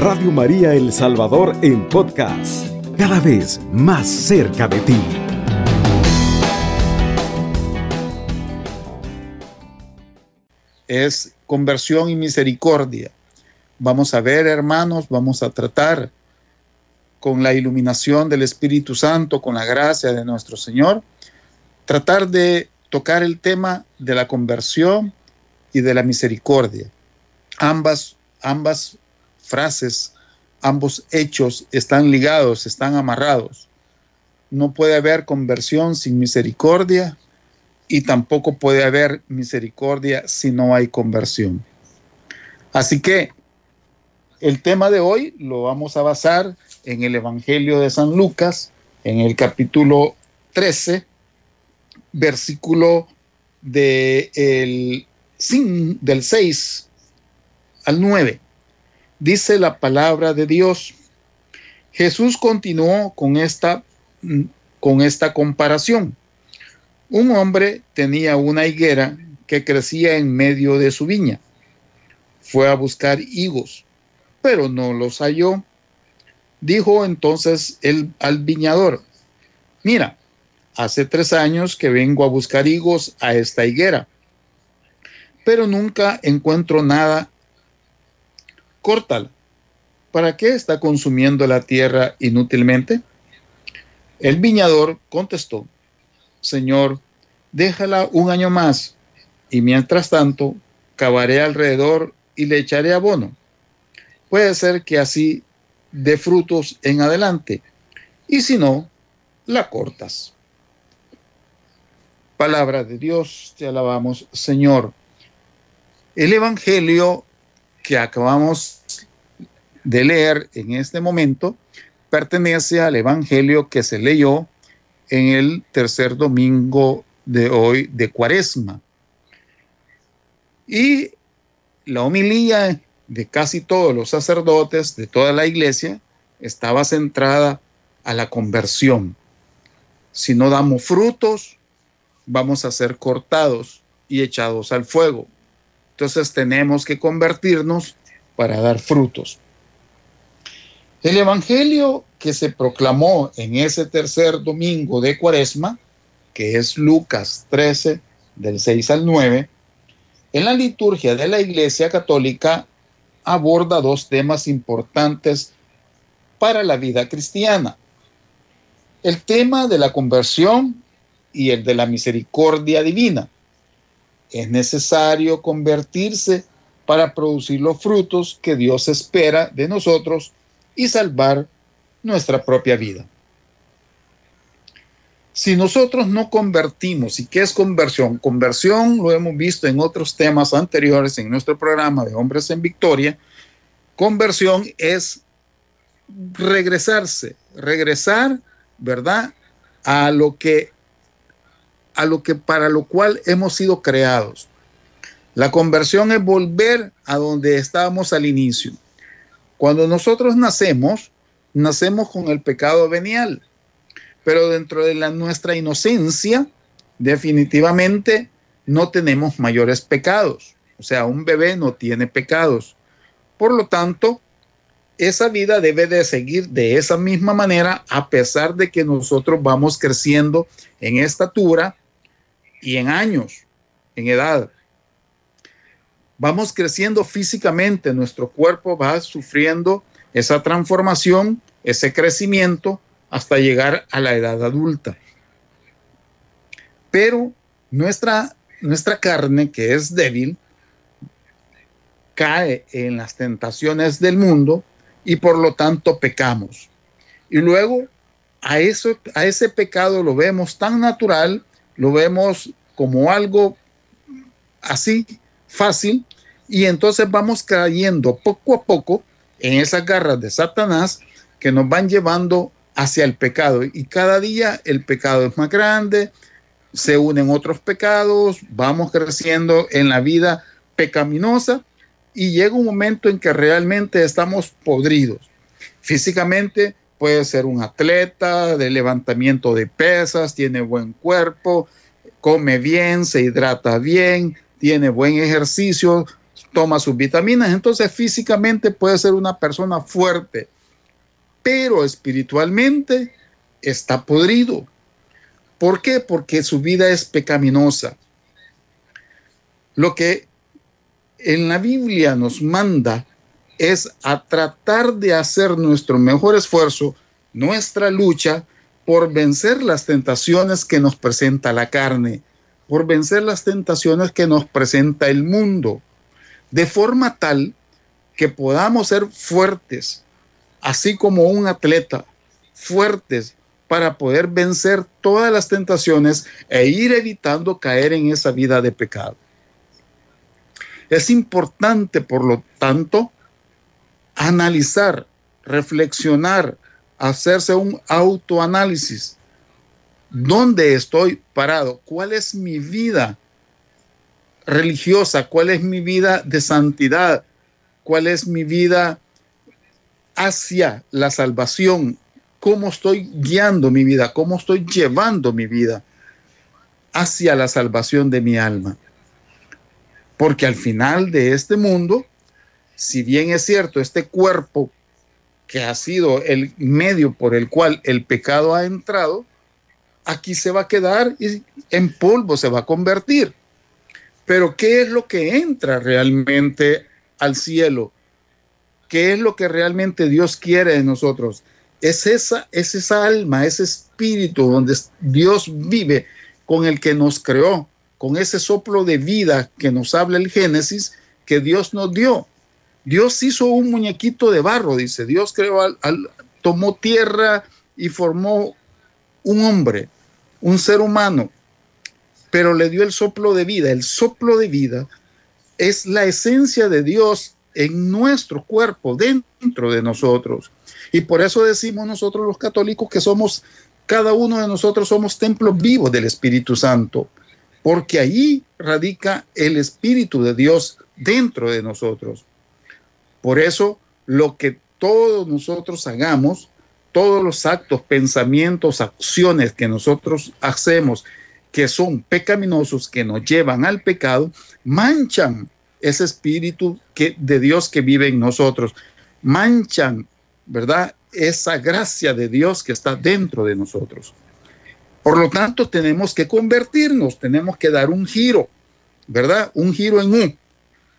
Radio María El Salvador en podcast, cada vez más cerca de ti. Es conversión y misericordia. Vamos a ver, hermanos, vamos a tratar con la iluminación del Espíritu Santo, con la gracia de nuestro Señor, tratar de tocar el tema de la conversión y de la misericordia. Ambas, ambas frases, ambos hechos están ligados, están amarrados. No puede haber conversión sin misericordia y tampoco puede haber misericordia si no hay conversión. Así que el tema de hoy lo vamos a basar en el Evangelio de San Lucas, en el capítulo 13, versículo de el, del 6 al 9 dice la palabra de Dios. Jesús continuó con esta, con esta comparación. Un hombre tenía una higuera que crecía en medio de su viña. Fue a buscar higos, pero no los halló. Dijo entonces el, al viñador, mira, hace tres años que vengo a buscar higos a esta higuera, pero nunca encuentro nada córtala. ¿Para qué está consumiendo la tierra inútilmente? El viñador contestó, Señor, déjala un año más, y mientras tanto cavaré alrededor y le echaré abono. Puede ser que así dé frutos en adelante, y si no, la cortas. Palabra de Dios, te alabamos, Señor. El Evangelio que acabamos de leer en este momento pertenece al Evangelio que se leyó en el tercer domingo de hoy de Cuaresma. Y la homilía de casi todos los sacerdotes de toda la iglesia estaba centrada a la conversión. Si no damos frutos, vamos a ser cortados y echados al fuego. Entonces tenemos que convertirnos para dar frutos. El Evangelio que se proclamó en ese tercer domingo de Cuaresma, que es Lucas 13, del 6 al 9, en la liturgia de la Iglesia Católica aborda dos temas importantes para la vida cristiana. El tema de la conversión y el de la misericordia divina es necesario convertirse para producir los frutos que Dios espera de nosotros y salvar nuestra propia vida. Si nosotros no convertimos, ¿y qué es conversión? Conversión lo hemos visto en otros temas anteriores en nuestro programa de Hombres en Victoria. Conversión es regresarse, regresar, ¿verdad? A lo que a lo que para lo cual hemos sido creados. La conversión es volver a donde estábamos al inicio. Cuando nosotros nacemos, nacemos con el pecado venial, pero dentro de la, nuestra inocencia, definitivamente no tenemos mayores pecados. O sea, un bebé no tiene pecados. Por lo tanto, esa vida debe de seguir de esa misma manera a pesar de que nosotros vamos creciendo en estatura y en años, en edad. Vamos creciendo físicamente, nuestro cuerpo va sufriendo esa transformación, ese crecimiento hasta llegar a la edad adulta. Pero nuestra, nuestra carne, que es débil, cae en las tentaciones del mundo y por lo tanto pecamos. Y luego a, eso, a ese pecado lo vemos tan natural lo vemos como algo así fácil y entonces vamos cayendo poco a poco en esas garras de Satanás que nos van llevando hacia el pecado y cada día el pecado es más grande, se unen otros pecados, vamos creciendo en la vida pecaminosa y llega un momento en que realmente estamos podridos. Físicamente puede ser un atleta de levantamiento de pesas, tiene buen cuerpo, come bien, se hidrata bien, tiene buen ejercicio, toma sus vitaminas, entonces físicamente puede ser una persona fuerte, pero espiritualmente está podrido. ¿Por qué? Porque su vida es pecaminosa. Lo que en la Biblia nos manda es a tratar de hacer nuestro mejor esfuerzo, nuestra lucha por vencer las tentaciones que nos presenta la carne, por vencer las tentaciones que nos presenta el mundo, de forma tal que podamos ser fuertes, así como un atleta, fuertes para poder vencer todas las tentaciones e ir evitando caer en esa vida de pecado. Es importante, por lo tanto, analizar, reflexionar, hacerse un autoanálisis. ¿Dónde estoy parado? ¿Cuál es mi vida religiosa? ¿Cuál es mi vida de santidad? ¿Cuál es mi vida hacia la salvación? ¿Cómo estoy guiando mi vida? ¿Cómo estoy llevando mi vida hacia la salvación de mi alma? Porque al final de este mundo, si bien es cierto, este cuerpo que ha sido el medio por el cual el pecado ha entrado, aquí se va a quedar y en polvo se va a convertir. Pero ¿qué es lo que entra realmente al cielo? ¿Qué es lo que realmente Dios quiere de nosotros? Es esa, es esa alma, ese espíritu donde Dios vive con el que nos creó, con ese soplo de vida que nos habla el Génesis, que Dios nos dio. Dios hizo un muñequito de barro, dice. Dios creó, al, tomó tierra y formó un hombre, un ser humano, pero le dio el soplo de vida. El soplo de vida es la esencia de Dios en nuestro cuerpo, dentro de nosotros. Y por eso decimos nosotros los católicos que somos, cada uno de nosotros somos templos vivos del Espíritu Santo porque allí radica el Espíritu de Dios dentro de nosotros. Por eso, lo que todos nosotros hagamos, todos los actos, pensamientos, acciones que nosotros hacemos que son pecaminosos, que nos llevan al pecado, manchan ese espíritu de Dios que vive en nosotros, manchan, ¿verdad? Esa gracia de Dios que está dentro de nosotros. Por lo tanto, tenemos que convertirnos, tenemos que dar un giro, ¿verdad? Un giro en U,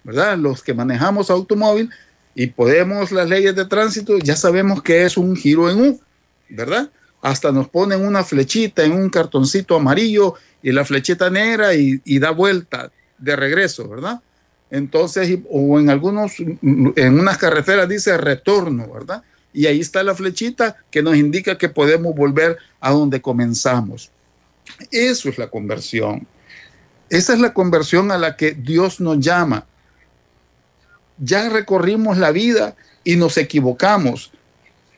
¿verdad? Los que manejamos automóvil y podemos las leyes de tránsito, ya sabemos que es un giro en U, ¿verdad? Hasta nos ponen una flechita en un cartoncito amarillo y la flechita negra y, y da vuelta de regreso, ¿verdad? Entonces, o en algunos, en unas carreteras dice retorno, ¿verdad? y ahí está la flechita que nos indica que podemos volver a donde comenzamos. Eso es la conversión. Esa es la conversión a la que Dios nos llama. Ya recorrimos la vida y nos equivocamos.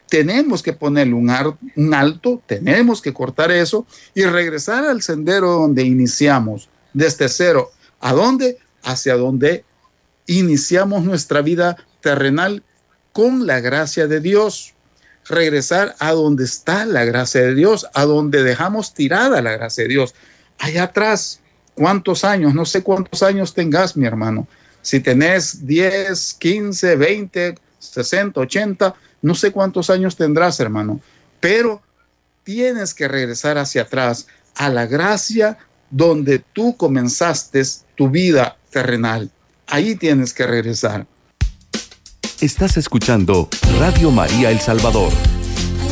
Tenemos que ponerle un, un alto, tenemos que cortar eso y regresar al sendero donde iniciamos, desde cero. ¿A dónde? Hacia donde iniciamos nuestra vida terrenal con la gracia de Dios. Regresar a donde está la gracia de Dios, a donde dejamos tirada la gracia de Dios. Allá atrás, ¿cuántos años? No sé cuántos años tengas, mi hermano. Si tenés 10, 15, 20, 60, 80, no sé cuántos años tendrás, hermano. Pero tienes que regresar hacia atrás a la gracia donde tú comenzaste tu vida terrenal. Ahí tienes que regresar. Estás escuchando Radio María El Salvador,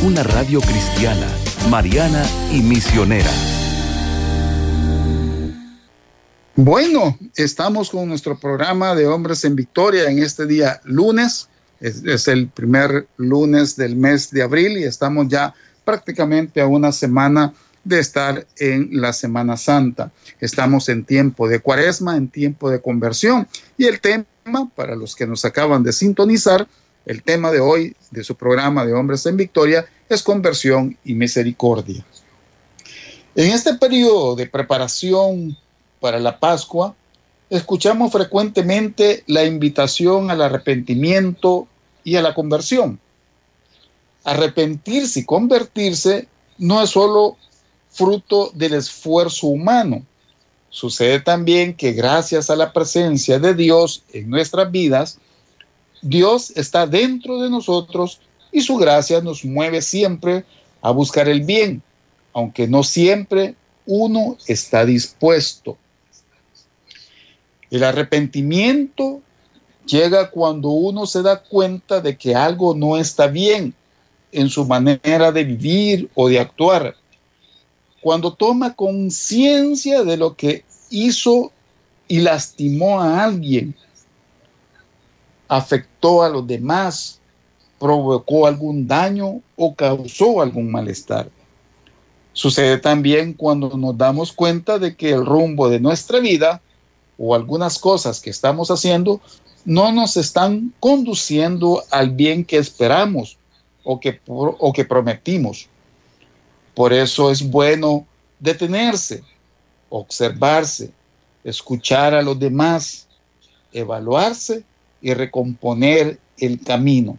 una radio cristiana, mariana y misionera. Bueno, estamos con nuestro programa de Hombres en Victoria en este día lunes. Es, el primer lunes del mes de abril y estamos ya prácticamente a una semana de estar en la Semana Santa. Estamos en tiempo de cuaresma, en tiempo de conversión y el tema para los que nos acaban de sintonizar, el tema de hoy de su programa de Hombres en Victoria es conversión y misericordia. En este periodo de preparación para la Pascua, escuchamos frecuentemente la invitación al arrepentimiento y a la conversión. Arrepentirse y convertirse no es solo fruto del esfuerzo humano, Sucede también que gracias a la presencia de Dios en nuestras vidas, Dios está dentro de nosotros y su gracia nos mueve siempre a buscar el bien, aunque no siempre uno está dispuesto. El arrepentimiento llega cuando uno se da cuenta de que algo no está bien en su manera de vivir o de actuar cuando toma conciencia de lo que hizo y lastimó a alguien, afectó a los demás, provocó algún daño o causó algún malestar. Sucede también cuando nos damos cuenta de que el rumbo de nuestra vida o algunas cosas que estamos haciendo no nos están conduciendo al bien que esperamos o que, o que prometimos. Por eso es bueno detenerse, observarse, escuchar a los demás, evaluarse y recomponer el camino.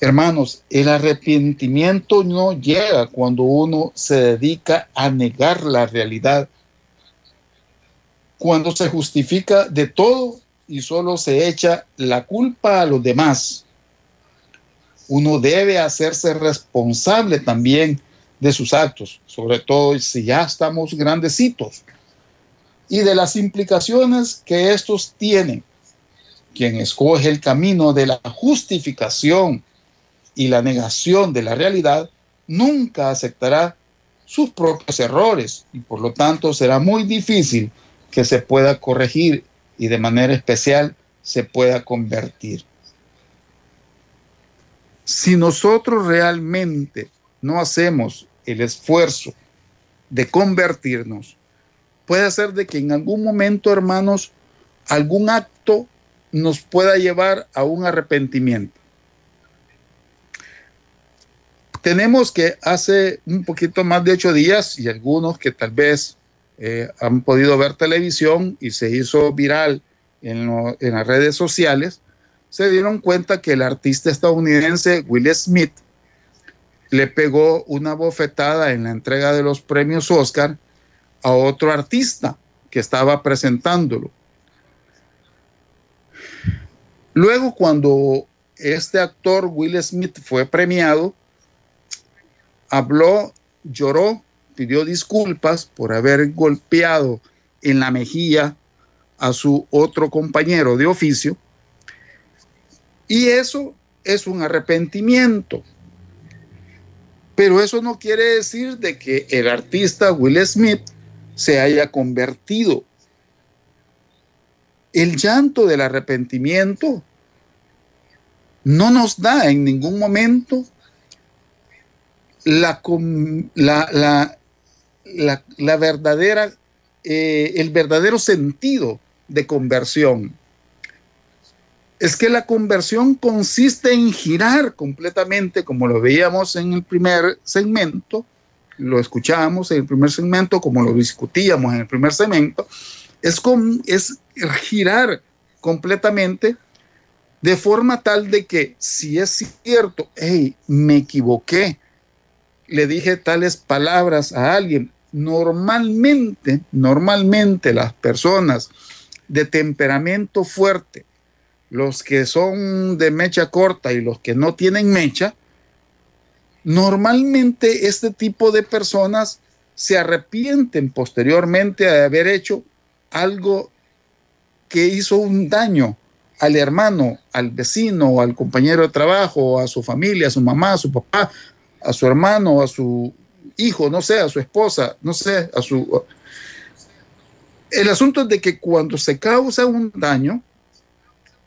Hermanos, el arrepentimiento no llega cuando uno se dedica a negar la realidad, cuando se justifica de todo y solo se echa la culpa a los demás uno debe hacerse responsable también de sus actos, sobre todo si ya estamos grandecitos, y de las implicaciones que estos tienen. Quien escoge el camino de la justificación y la negación de la realidad nunca aceptará sus propios errores y por lo tanto será muy difícil que se pueda corregir y de manera especial se pueda convertir. Si nosotros realmente no hacemos el esfuerzo de convertirnos, puede ser de que en algún momento, hermanos, algún acto nos pueda llevar a un arrepentimiento. Tenemos que hace un poquito más de ocho días y algunos que tal vez eh, han podido ver televisión y se hizo viral en, en las redes sociales, se dieron cuenta que el artista estadounidense Will Smith le pegó una bofetada en la entrega de los premios Oscar a otro artista que estaba presentándolo. Luego, cuando este actor Will Smith fue premiado, habló, lloró, pidió disculpas por haber golpeado en la mejilla a su otro compañero de oficio y eso es un arrepentimiento. Pero eso no quiere decir de que el artista Will Smith se haya convertido. El llanto del arrepentimiento no nos da en ningún momento la, la, la, verdadera, eh, el verdadero sentido de conversión. Es que la conversión consiste en girar completamente, como lo veíamos en el primer segmento, lo escuchábamos en el primer segmento, como lo discutíamos en el primer segmento, es, es girar completamente de forma tal de que si es cierto, hey, me equivoqué, le dije tales palabras a alguien, normalmente, normalmente las personas de temperamento fuerte, los que son de mecha corta y los que no tienen mecha, normalmente este tipo de personas se arrepienten posteriormente de haber hecho algo que hizo un daño al hermano, al vecino, al compañero de trabajo, a su familia, a su mamá, a su papá, a su hermano, a su hijo, no sé, a su esposa, no sé, a su... El asunto es de que cuando se causa un daño,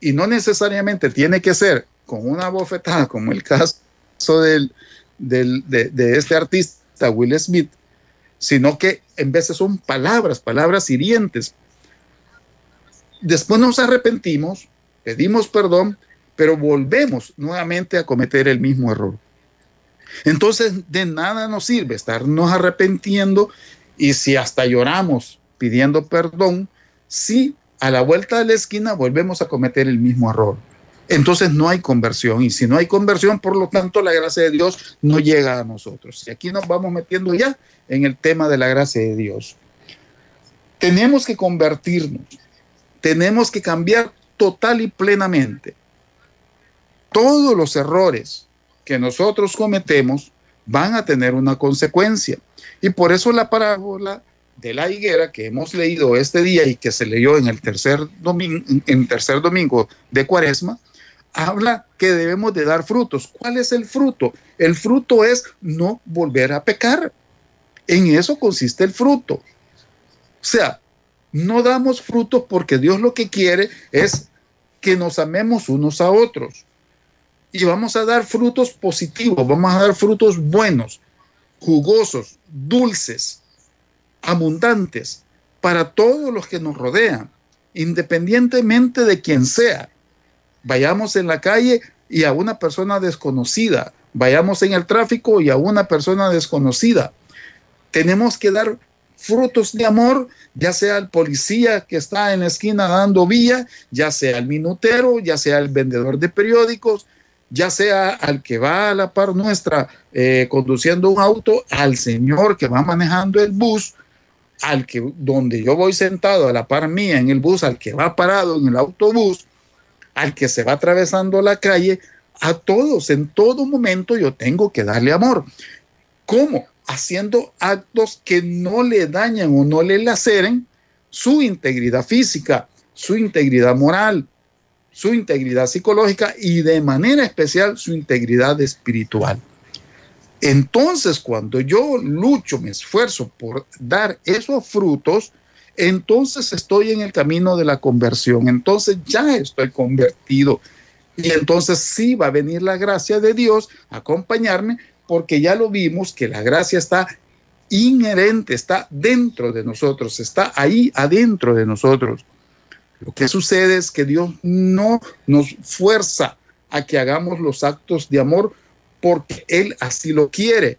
y no necesariamente tiene que ser con una bofetada, como el caso del, de, este artista Will Smith, sino que en veces son palabras, palabras hirientes. Después nos arrepentimos, pedimos perdón, pero volvemos nuevamente a cometer el mismo error. Entonces, de nada nos sirve estarnos arrepintiendo y si hasta lloramos pidiendo perdón, si a la vuelta de la esquina volvemos a cometer el mismo error. Entonces no hay conversión y si no hay conversión, por lo tanto la gracia de Dios no llega a nosotros. Y aquí nos vamos metiendo ya en el tema de la gracia de Dios. Tenemos que convertirnos, tenemos que cambiar total y plenamente. Todos los errores que nosotros cometemos van a tener una consecuencia. Y por eso la parábola de la higuera que hemos leído este día y que se leyó en el tercer domingo, en tercer domingo de Cuaresma, habla que debemos de dar frutos. ¿Cuál es el fruto? El fruto es no volver a pecar. En eso consiste el fruto. O sea, no damos frutos porque Dios lo que quiere es que nos amemos unos a otros. Y vamos a dar frutos positivos, vamos a dar frutos buenos, jugosos, dulces, abundantes para todos los que nos rodean, independientemente de quien sea. Vayamos en la calle y a una persona desconocida, vayamos en el tráfico y a una persona desconocida. Tenemos que dar frutos de amor, ya sea el policía que está en la esquina dando vía, ya sea el minutero, ya sea el vendedor de periódicos, ya sea al que va a la par nuestra eh, conduciendo un auto, al señor que va manejando el bus, al que donde yo voy sentado a la par mía en el bus, al que va parado en el autobús, al que se va atravesando la calle, a todos, en todo momento yo tengo que darle amor. ¿Cómo? Haciendo actos que no le dañan o no le laceren su integridad física, su integridad moral, su integridad psicológica y de manera especial su integridad espiritual. Entonces, cuando yo lucho, me esfuerzo por dar esos frutos, entonces estoy en el camino de la conversión, entonces ya estoy convertido. Y entonces sí va a venir la gracia de Dios a acompañarme, porque ya lo vimos que la gracia está inherente, está dentro de nosotros, está ahí adentro de nosotros. Lo que sucede es que Dios no nos fuerza a que hagamos los actos de amor porque Él así lo quiere,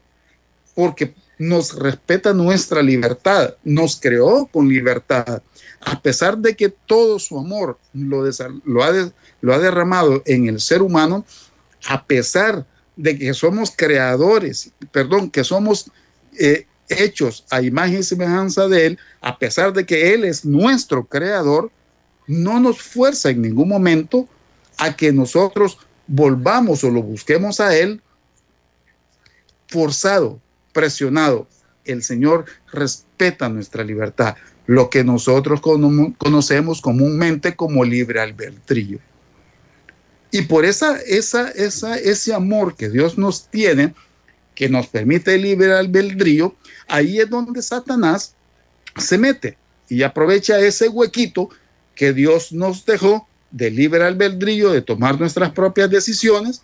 porque nos respeta nuestra libertad, nos creó con libertad, a pesar de que todo su amor lo, lo, ha, lo ha derramado en el ser humano, a pesar de que somos creadores, perdón, que somos eh, hechos a imagen y semejanza de Él, a pesar de que Él es nuestro creador, no nos fuerza en ningún momento a que nosotros volvamos o lo busquemos a Él forzado, presionado. El Señor respeta nuestra libertad, lo que nosotros conocemos comúnmente como libre albedrío. Y por esa, esa, esa, ese amor que Dios nos tiene, que nos permite el libre albedrío, ahí es donde Satanás se mete y aprovecha ese huequito que Dios nos dejó de libre albedrío, de tomar nuestras propias decisiones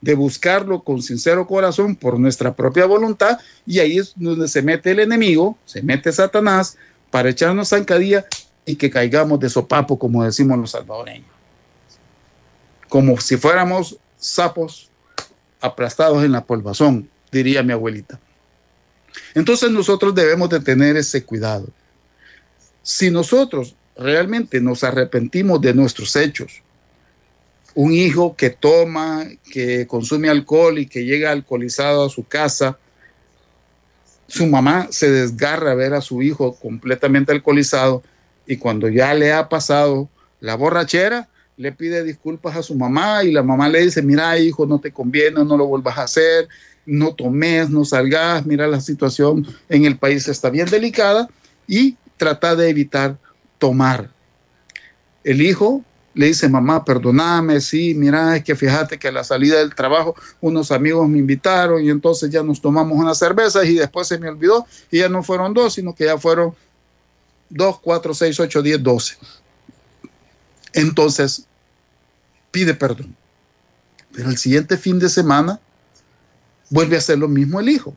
de buscarlo con sincero corazón por nuestra propia voluntad y ahí es donde se mete el enemigo, se mete Satanás para echarnos zancadilla y que caigamos de sopapo, como decimos los salvadoreños. Como si fuéramos sapos aplastados en la polvazón, diría mi abuelita. Entonces nosotros debemos de tener ese cuidado. Si nosotros realmente nos arrepentimos de nuestros hechos, un hijo que toma, que consume alcohol y que llega alcoholizado a su casa, su mamá se desgarra a ver a su hijo completamente alcoholizado y cuando ya le ha pasado la borrachera, le pide disculpas a su mamá y la mamá le dice, mira hijo, no te conviene, no lo vuelvas a hacer, no tomes, no salgas, mira la situación en el país está bien delicada y trata de evitar tomar. El hijo le dice, mamá, perdóname, sí, mira, es que fíjate que a la salida del trabajo unos amigos me invitaron y entonces ya nos tomamos una cerveza y después se me olvidó y ya no fueron dos, sino que ya fueron dos, cuatro, seis, ocho, diez, doce. Entonces, pide perdón. Pero el siguiente fin de semana vuelve a hacer lo mismo el hijo.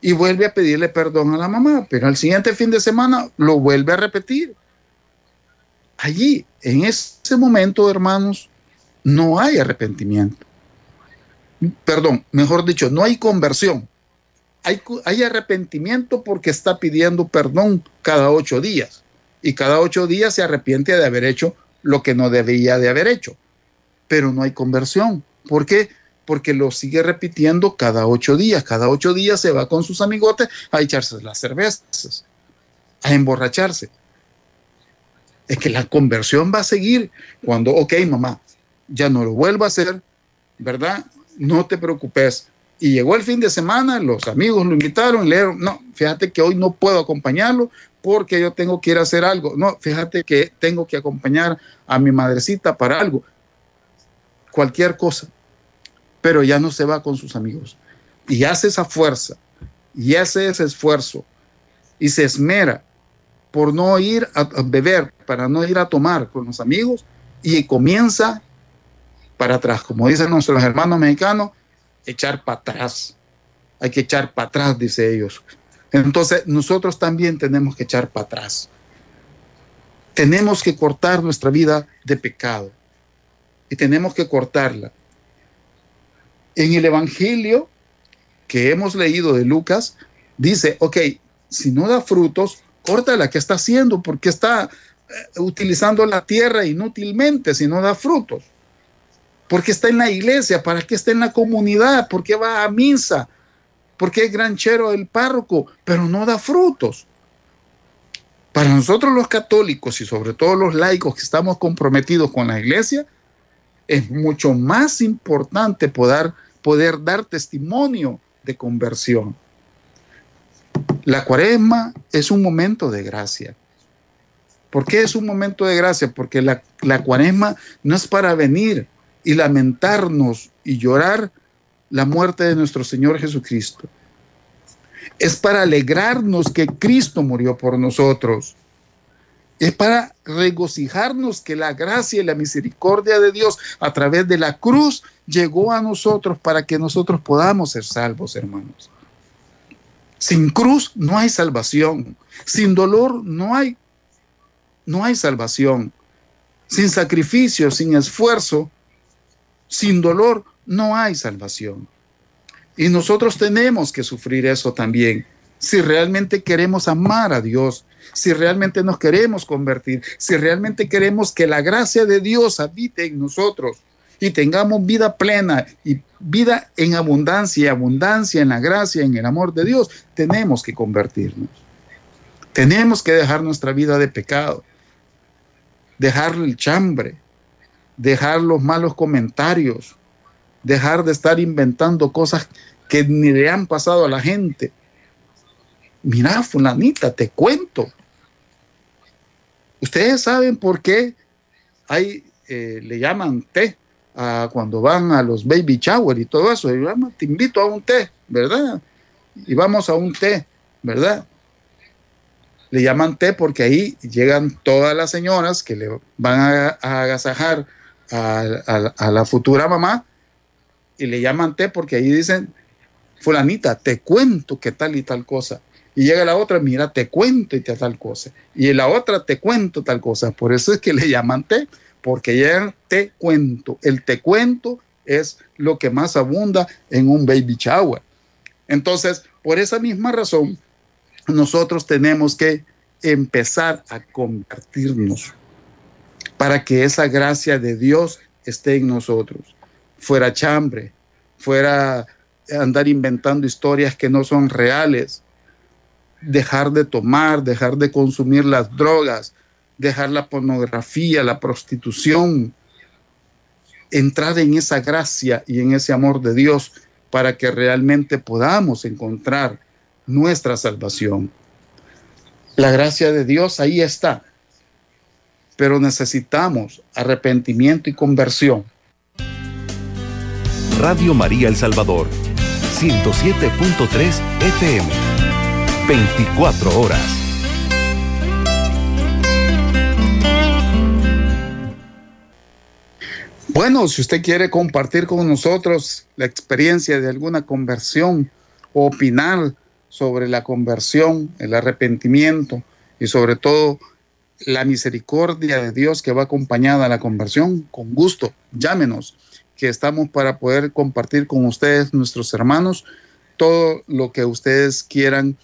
Y vuelve a pedirle perdón a la mamá. Pero al siguiente fin de semana lo vuelve a repetir allí, en ese momento, hermanos, no hay arrepentimiento. Perdón, mejor dicho, no hay conversión. Hay, arrepentimiento porque está pidiendo perdón cada ocho días. Y cada ocho días se arrepiente de haber hecho lo que no debía de haber hecho. Pero no hay conversión. ¿Por qué? Lo sigue repitiendo cada ocho días. Cada ocho días se va con sus amigotes a echarse las cervezas. a emborracharse. Es que la conversión va a seguir cuando, ok, mamá, ya no lo vuelvo a hacer, ¿verdad? No te preocupes. Y llegó el fin de semana, los amigos lo invitaron, le dijeron, no, fíjate que hoy no puedo acompañarlo porque yo tengo que ir a hacer algo. No, fíjate que tengo que acompañar a mi madrecita para algo. Cualquier cosa. Pero ya no se va con sus amigos. Y hace esa fuerza, y hace ese esfuerzo, y se esmera por no ir a beber, para no ir a tomar con los amigos, y comienza para atrás, como dicen nuestros hermanos mexicanos, echar para atrás. Hay que echar para atrás, dice ellos. Entonces nosotros también tenemos que echar para atrás. Tenemos que cortar nuestra vida de pecado y tenemos que cortarla. En el Evangelio que hemos leído de Lucas, dice, ok, si no da frutos, córtala, ¿qué está haciendo? Porque está eh, utilizando la tierra inútilmente si no da frutos. Porque está en la iglesia, para qué está en la comunidad, porque va a misa, porque es granchero el párroco, pero no da frutos. Para nosotros los católicos y sobre todo los laicos que estamos comprometidos con la iglesia, es mucho más importante poder, poder dar testimonio de conversión. La cuaresma es un momento de gracia. ¿Por qué es un momento de gracia? Porque la, la cuaresma no es para venir y lamentarnos y llorar la muerte de nuestro Señor Jesucristo. Es para alegrarnos que Cristo murió por nosotros. Es para regocijarnos que la gracia y la misericordia de Dios a través de la cruz llegó a nosotros para que nosotros podamos ser salvos, hermanos. Sin cruz no hay salvación. Sin dolor no hay no hay salvación. Sin sacrificio, sin esfuerzo, sin dolor no hay salvación. Y nosotros tenemos que sufrir eso también. Si realmente queremos amar a Dios, si realmente nos queremos convertir, si realmente queremos que la gracia de Dios habite en nosotros y tengamos vida plena y vida en abundancia y abundancia en la gracia, en el amor de Dios, tenemos que convertirnos. Tenemos que dejar nuestra vida de pecado, dejar el chambre, dejar los malos comentarios, dejar de estar inventando cosas que ni le han pasado a la gente. Mira, fulanita, te cuento. Ustedes saben por qué hay, eh, le llaman té a cuando van a los baby shower y todo eso. Te invito a un té, ¿verdad? Y vamos a un té, ¿verdad? Le llaman té porque ahí llegan todas las señoras que le van a agasajar a, la futura mamá y le llaman té porque ahí dicen, fulanita, te cuento que tal y tal cosa. Y llega la otra, mira, te cuento y te tal cosa. Y la otra, te cuento tal cosa. Por eso es que le llaman té, porque ya te cuento. El te cuento es lo que más abunda en un baby shower. Entonces, por esa misma razón, nosotros tenemos que empezar a convertirnos para que esa gracia de Dios esté en nosotros. Fuera chambre, fuera andar inventando historias que no son reales, dejar de tomar, dejar de consumir las drogas, dejar la pornografía, la prostitución, entrar en esa gracia y en ese amor de Dios para que realmente podamos encontrar nuestra salvación. La gracia de Dios ahí está, pero necesitamos arrepentimiento y conversión. Radio María El Salvador, 107.3 FM, 24 horas. Bueno, si usted quiere compartir con nosotros la experiencia de alguna conversión opinar sobre la conversión, el arrepentimiento y sobre todo la misericordia de Dios que va acompañada a la conversión, con gusto, llámenos, que estamos para poder compartir con ustedes, nuestros hermanos, todo lo que ustedes quieran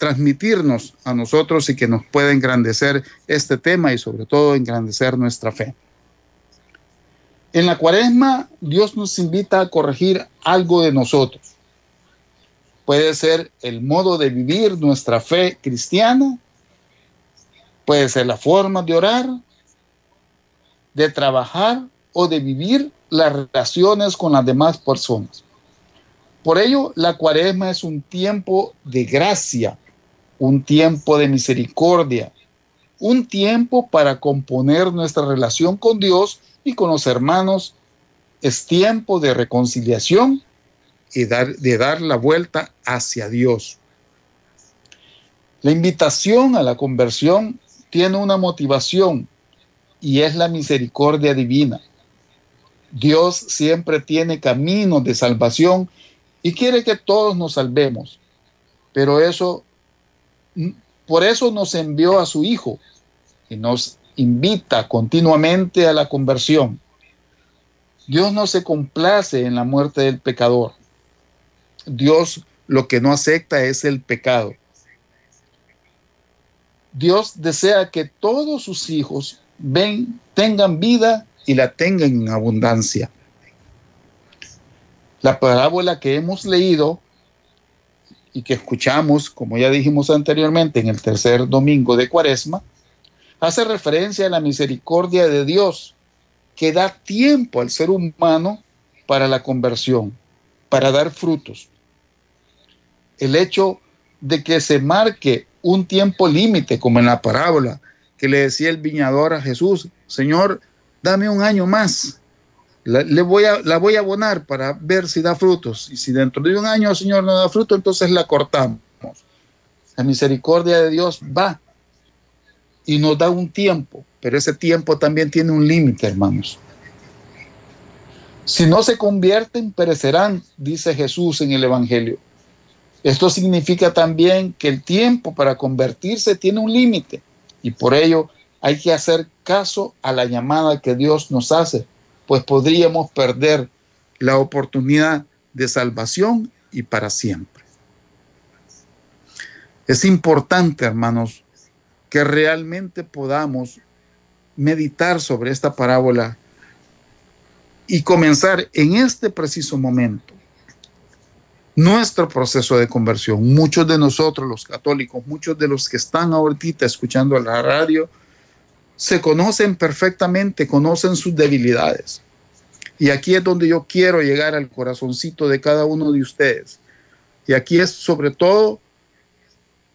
transmitirnos a nosotros y que nos pueda engrandecer este tema y sobre todo engrandecer nuestra fe. En la cuaresma, Dios nos invita a corregir algo de nosotros. Puede ser el modo de vivir nuestra fe cristiana Puede ser la forma de orar, de trabajar o de vivir las relaciones con las demás personas. Por ello, la cuaresma es un tiempo de gracia, un tiempo de misericordia, un tiempo para componer nuestra relación con Dios y con los hermanos. Es tiempo de reconciliación y de dar la vuelta hacia Dios. La invitación a la conversión tiene una motivación y es la misericordia divina. Dios siempre tiene caminos de salvación y quiere que todos nos salvemos. Pero eso, por eso nos envió a su Hijo y nos invita continuamente a la conversión. Dios no se complace en la muerte del pecador. Dios lo que no acepta es el pecado. Dios desea que todos sus hijos ven, tengan vida y la tengan en abundancia. La parábola que hemos leído y que escuchamos, como ya dijimos anteriormente, en el tercer domingo de Cuaresma, hace referencia a la misericordia de Dios que da tiempo al ser humano para la conversión, para dar frutos. El hecho de que se marque un tiempo límite, como en la parábola que le decía el viñador a Jesús, Señor, dame un año más la, le voy a, la voy a abonar para ver si da frutos. Y si dentro de un año Señor no da fruto, entonces la cortamos. La misericordia de Dios va y nos da un tiempo, pero ese tiempo también tiene un límite, hermanos. Si no se convierten, perecerán, dice Jesús en el Evangelio. Esto significa también que el tiempo para convertirse tiene un límite y por ello hay que hacer caso a la llamada que Dios nos hace pues podríamos perder la oportunidad de salvación y para siempre. Es importante, hermanos, que realmente podamos meditar sobre esta parábola y comenzar en este preciso momento nuestro proceso de conversión. Muchos de nosotros, los católicos, muchos de los que están ahorita escuchando la radio, se conocen perfectamente, conocen sus debilidades. Y aquí es donde yo quiero llegar al corazoncito de cada uno de ustedes. Y aquí es sobre todo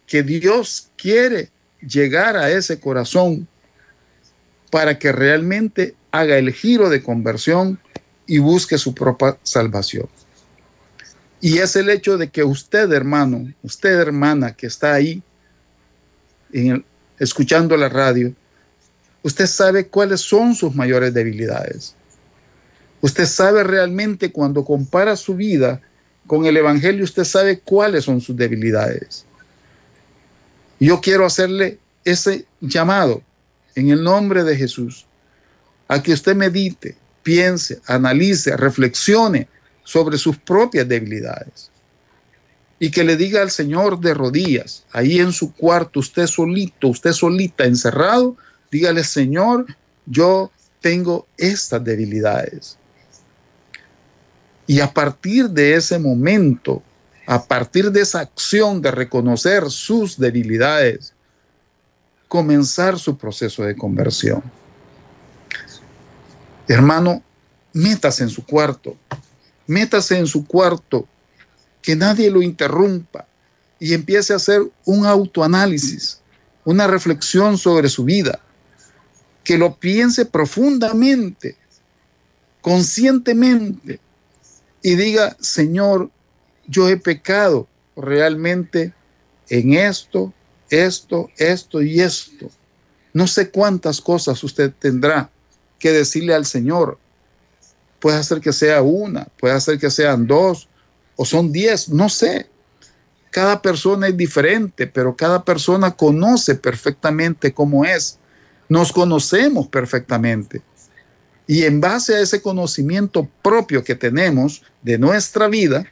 que Dios quiere llegar a ese corazón para que realmente haga el giro de conversión y busque su propia salvación. Y es el hecho de que usted, hermano, usted, hermana, que está ahí escuchando la radio, Usted sabe cuáles son sus mayores debilidades. Usted sabe realmente cuando compara su vida con el Evangelio, usted sabe cuáles son sus debilidades. Yo quiero hacerle ese llamado en el nombre de Jesús a que usted medite, piense, analice, reflexione sobre sus propias debilidades y que le diga al Señor de rodillas, ahí en su cuarto, usted solito, usted solita, encerrado, Dígale, Señor, yo tengo estas debilidades. Y a partir de ese momento, a partir de esa acción de reconocer sus debilidades, comenzar su proceso de conversión. Hermano, métase en su cuarto, métase en su cuarto, que nadie lo interrumpa y empiece a hacer un autoanálisis, una reflexión sobre su vida que lo piense profundamente, conscientemente, y diga, Señor, yo he pecado realmente en esto, esto, esto y esto. No sé cuántas cosas usted tendrá que decirle al Señor. Puede hacer que sea una, puede hacer que sean dos, o son diez, no sé. Cada persona es diferente, pero cada persona conoce perfectamente cómo es. Nos conocemos perfectamente. Y en base a ese conocimiento propio que tenemos de nuestra vida,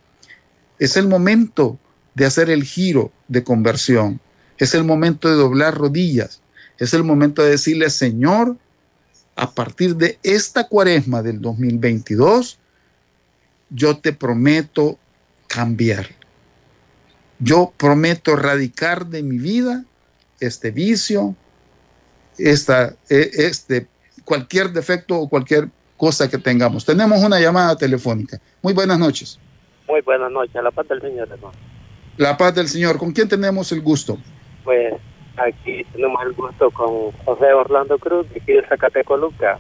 es el momento de hacer el giro de conversión. Es el momento de doblar rodillas. Es el momento de decirle, Señor, a partir de esta cuaresma del 2022, yo te prometo cambiar. Yo prometo erradicar de mi vida este vicio, esta, e, este, cualquier defecto o cualquier cosa que tengamos. Tenemos una llamada telefónica. Muy buenas noches. Muy buenas noches. La paz del Señor, hermano. La paz del Señor. ¿Con quién tenemos el gusto? Pues aquí tenemos el gusto con José Orlando Cruz, de aquí de Zacatecoluca.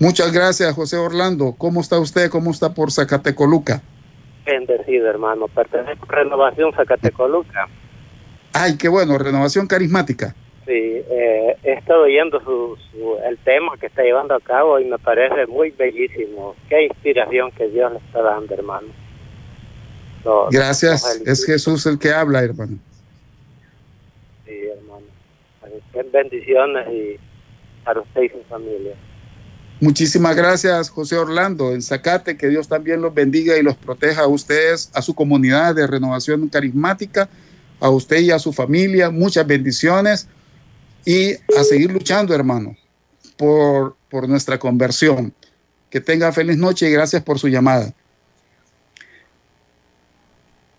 Muchas gracias, José Orlando. ¿Cómo está usted? ¿Cómo está por Zacatecoluca? Bendecido, hermano. Pertenezco a Renovación Zacatecoluca. Ay, qué bueno, renovación carismática. Sí, eh, he estado oyendo su, el tema que está llevando a cabo y me parece muy bellísimo. Qué inspiración que Dios le está dando, hermano. Gracias, es Jesús el que habla, hermano. Sí, hermano. Bendiciones y para usted y su familia. Muchísimas gracias, José Orlando. En Zacate, que Dios también los bendiga y los proteja a ustedes, a su comunidad de renovación carismática, a usted y a su familia. Muchas bendiciones y a seguir luchando, hermano, por, por nuestra conversión. Que tenga feliz noche y gracias por su llamada.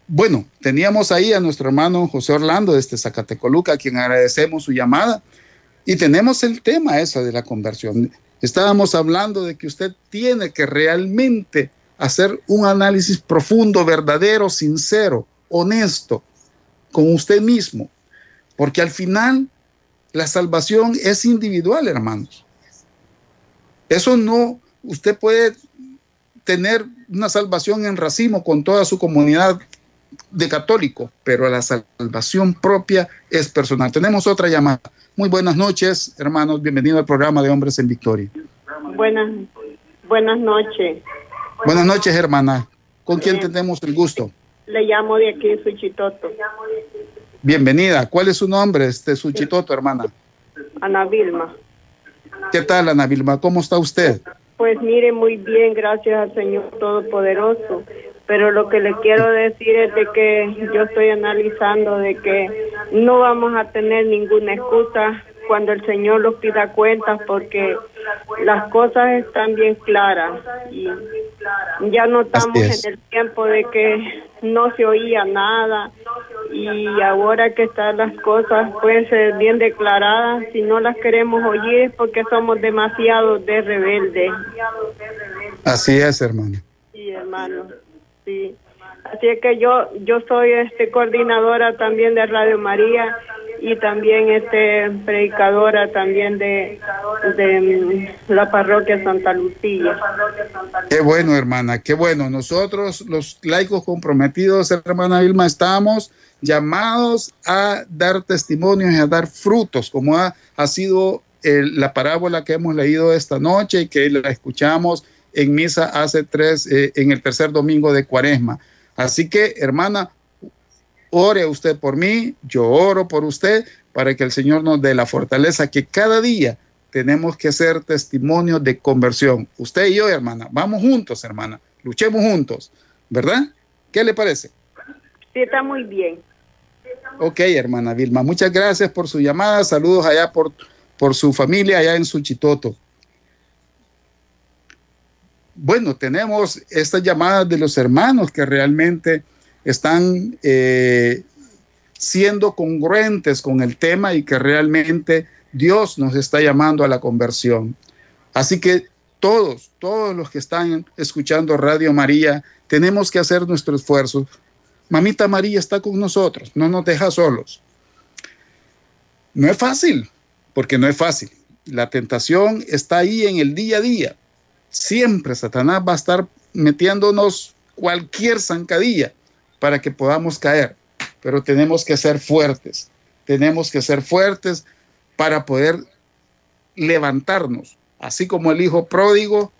Bueno, teníamos ahí a nuestro hermano José Orlando desde Zacatecoluca, a quien agradecemos su llamada. Y tenemos el tema esa de la conversión. Estábamos hablando de que usted tiene que realmente hacer un análisis profundo, verdadero, sincero, honesto con usted mismo, porque al final la salvación es individual, hermanos. Eso no, usted puede tener una salvación en racimo con toda su comunidad de católicos, pero la salvación propia es personal. Tenemos otra llamada. Muy buenas noches, hermanos. Bienvenido al programa de Hombres en Victoria. Buenas, buenas noches. Buenas noches, hermana. ¿Con quién tenemos el gusto? Le llamo de aquí, Suchitoto. Bienvenida. ¿Cuál es su nombre, este Suchitoto, hermana? Ana Vilma. ¿Qué tal, Ana Vilma? ¿Cómo está usted? Pues mire, muy bien, gracias al Señor Todopoderoso pero lo que le quiero decir es de que yo estoy analizando de que no vamos a tener ninguna excusa cuando el Señor los pida cuentas porque las cosas están bien claras y ya no estamos en el tiempo de que no se oía nada y ahora que están las cosas pueden ser bien declaradas si no las queremos oír es porque somos demasiado de rebeldes. Así es, hermano. Sí, hermano. Así es que yo yo soy este coordinadora también de Radio María y también este predicadora también de, de mm, la parroquia Santa Lucía. Qué bueno, hermana, qué bueno. Nosotros los laicos comprometidos, hermana Vilma, estamos llamados a dar testimonios y a dar frutos, como ha, ha sido la parábola que hemos leído esta noche y que la escuchamos en misa hace tres, eh, en el tercer domingo de cuaresma. Así que, hermana, ore usted por mí, yo oro por usted, para que el Señor nos dé la fortaleza que cada día tenemos que ser testimonios de conversión. Usted y yo, hermana, vamos juntos, hermana, luchemos juntos, ¿verdad? ¿Qué le parece? Sí, está muy bien. Ok, hermana Vilma, muchas gracias por su llamada. Saludos allá por, por su familia, allá en Suchitoto bueno, tenemos estas llamadas de los hermanos que realmente están eh, siendo congruentes con el tema y que realmente Dios nos está llamando a la conversión. Así que todos, todos los que están escuchando Radio María, tenemos que hacer nuestro esfuerzo. Mamita María está con nosotros, no nos deja solos. No es fácil, porque no es fácil. La tentación está ahí en el día a día, Siempre Satanás va a estar metiéndonos cualquier zancadilla para que podamos caer, pero tenemos que ser fuertes, tenemos que ser fuertes para poder levantarnos, así como el hijo pródigo,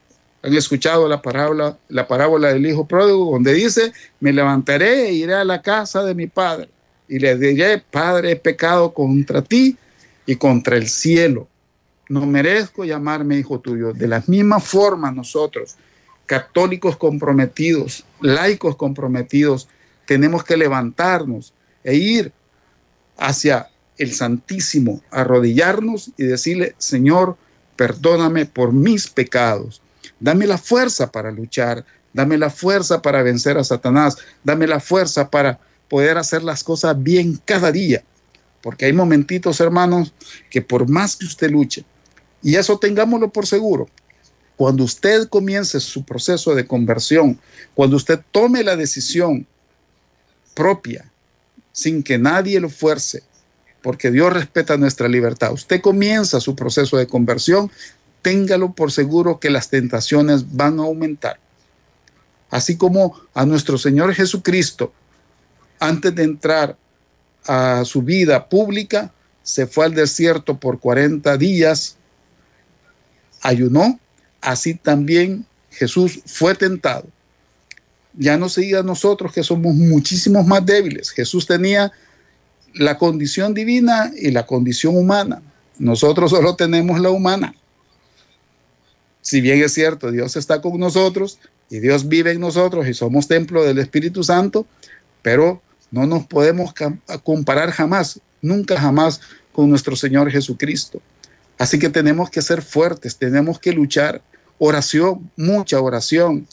han escuchado la parábola, la parábola del hijo pródigo, donde dice, me levantaré e iré a la casa de mi padre y le diré, Padre, he pecado contra ti y contra el cielo. No merezco llamarme hijo tuyo. De la misma forma nosotros, católicos comprometidos, laicos comprometidos, tenemos que levantarnos e ir hacia el Santísimo, arrodillarnos y decirle, Señor, perdóname por mis pecados. Dame la fuerza para luchar, dame la fuerza para vencer a Satanás, dame la fuerza para poder hacer las cosas bien cada día, porque hay momentitos, hermanos, que por más que usted luche, y eso tengámoslo por seguro, cuando usted comience su proceso de conversión, cuando usted tome la decisión propia, sin que nadie lo fuerce, porque Dios respeta nuestra libertad, usted comienza su proceso de conversión, téngalo por seguro que las tentaciones van a aumentar. Así como a nuestro Señor Jesucristo, antes de entrar a su vida pública, se fue al desierto por 40 días, ayunó, así también Jesús fue tentado. Ya no se diga nosotros que somos muchísimos más débiles. Jesús tenía la condición divina y la condición humana. Nosotros solo tenemos la humana. Si bien es cierto, Dios está con nosotros y Dios vive en nosotros y somos templo del Espíritu Santo, pero no nos podemos comparar jamás, nunca jamás con nuestro Señor Jesucristo. Así que tenemos que ser fuertes, tenemos que luchar. Oración, mucha oración.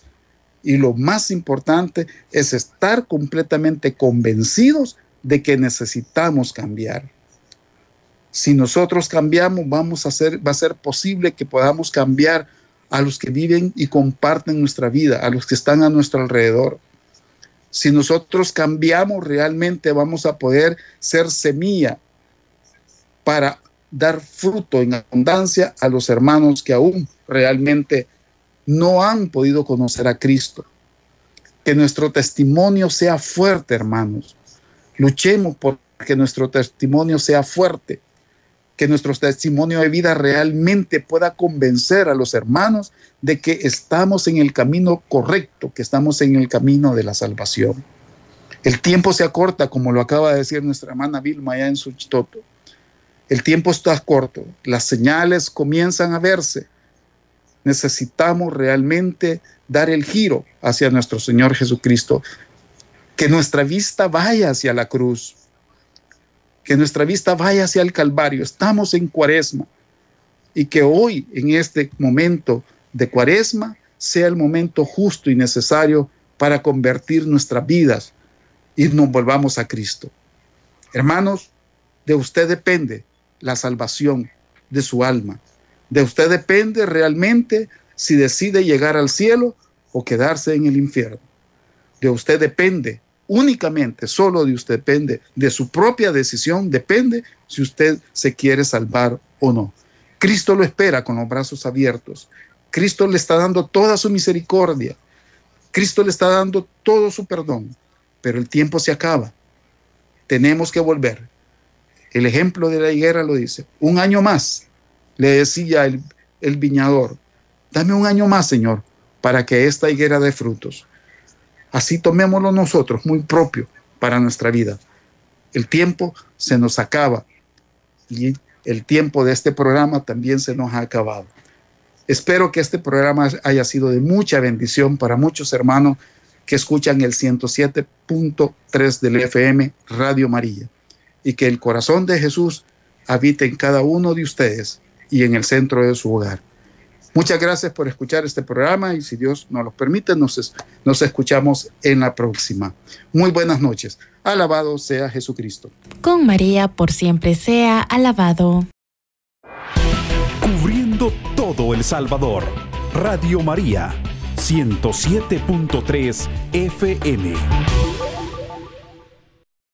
Y lo más importante es estar completamente convencidos de que necesitamos cambiar. Si nosotros cambiamos, vamos a hacer, va a ser posible que podamos cambiar a los que viven y comparten nuestra vida, a los que están a nuestro alrededor. Si nosotros cambiamos realmente, vamos a poder ser semilla para dar fruto en abundancia a los hermanos que aún realmente no han podido conocer a Cristo. Que nuestro testimonio sea fuerte, hermanos. Luchemos por que nuestro testimonio sea fuerte, que nuestro testimonio de vida realmente pueda convencer a los hermanos de que estamos en el camino correcto, que estamos en el camino de la salvación. El tiempo se acorta, como lo acaba de decir nuestra hermana Vilma allá en Suchitoto. El tiempo está corto, las señales comienzan a verse. Necesitamos realmente dar el giro hacia nuestro Señor Jesucristo. Que nuestra vista vaya hacia la cruz. Que nuestra vista vaya hacia el Calvario. Estamos en cuaresma. Y que hoy, en este momento de cuaresma, sea el momento justo y necesario para convertir nuestras vidas y nos volvamos a Cristo. Hermanos, de usted depende la salvación de su alma. De usted depende realmente si decide llegar al cielo o quedarse en el infierno. De usted depende únicamente, solo de usted depende, de su propia decisión depende si usted se quiere salvar o no. Cristo lo espera con los brazos abiertos. Cristo le está dando toda su misericordia. Cristo le está dando todo su perdón. Pero el tiempo se acaba. Tenemos que volver. El ejemplo de la higuera lo dice. Un año más, le decía el, viñador, dame un año más, Señor, para que esta higuera dé frutos. Así tomémoslo nosotros, muy propio para nuestra vida. El tiempo se nos acaba y el tiempo de este programa también se nos ha acabado. Espero que este programa haya sido de mucha bendición para muchos hermanos que escuchan el 107.3 del FM Radio María y que el corazón de Jesús habite en cada uno de ustedes y en el centro de su hogar. Muchas gracias por escuchar este programa y si Dios nos lo permite, nos, nos escuchamos en la próxima. Muy buenas noches. Alabado sea Jesucristo. Con María por siempre sea alabado. Cubriendo todo El Salvador. Radio María, 107.3 FM.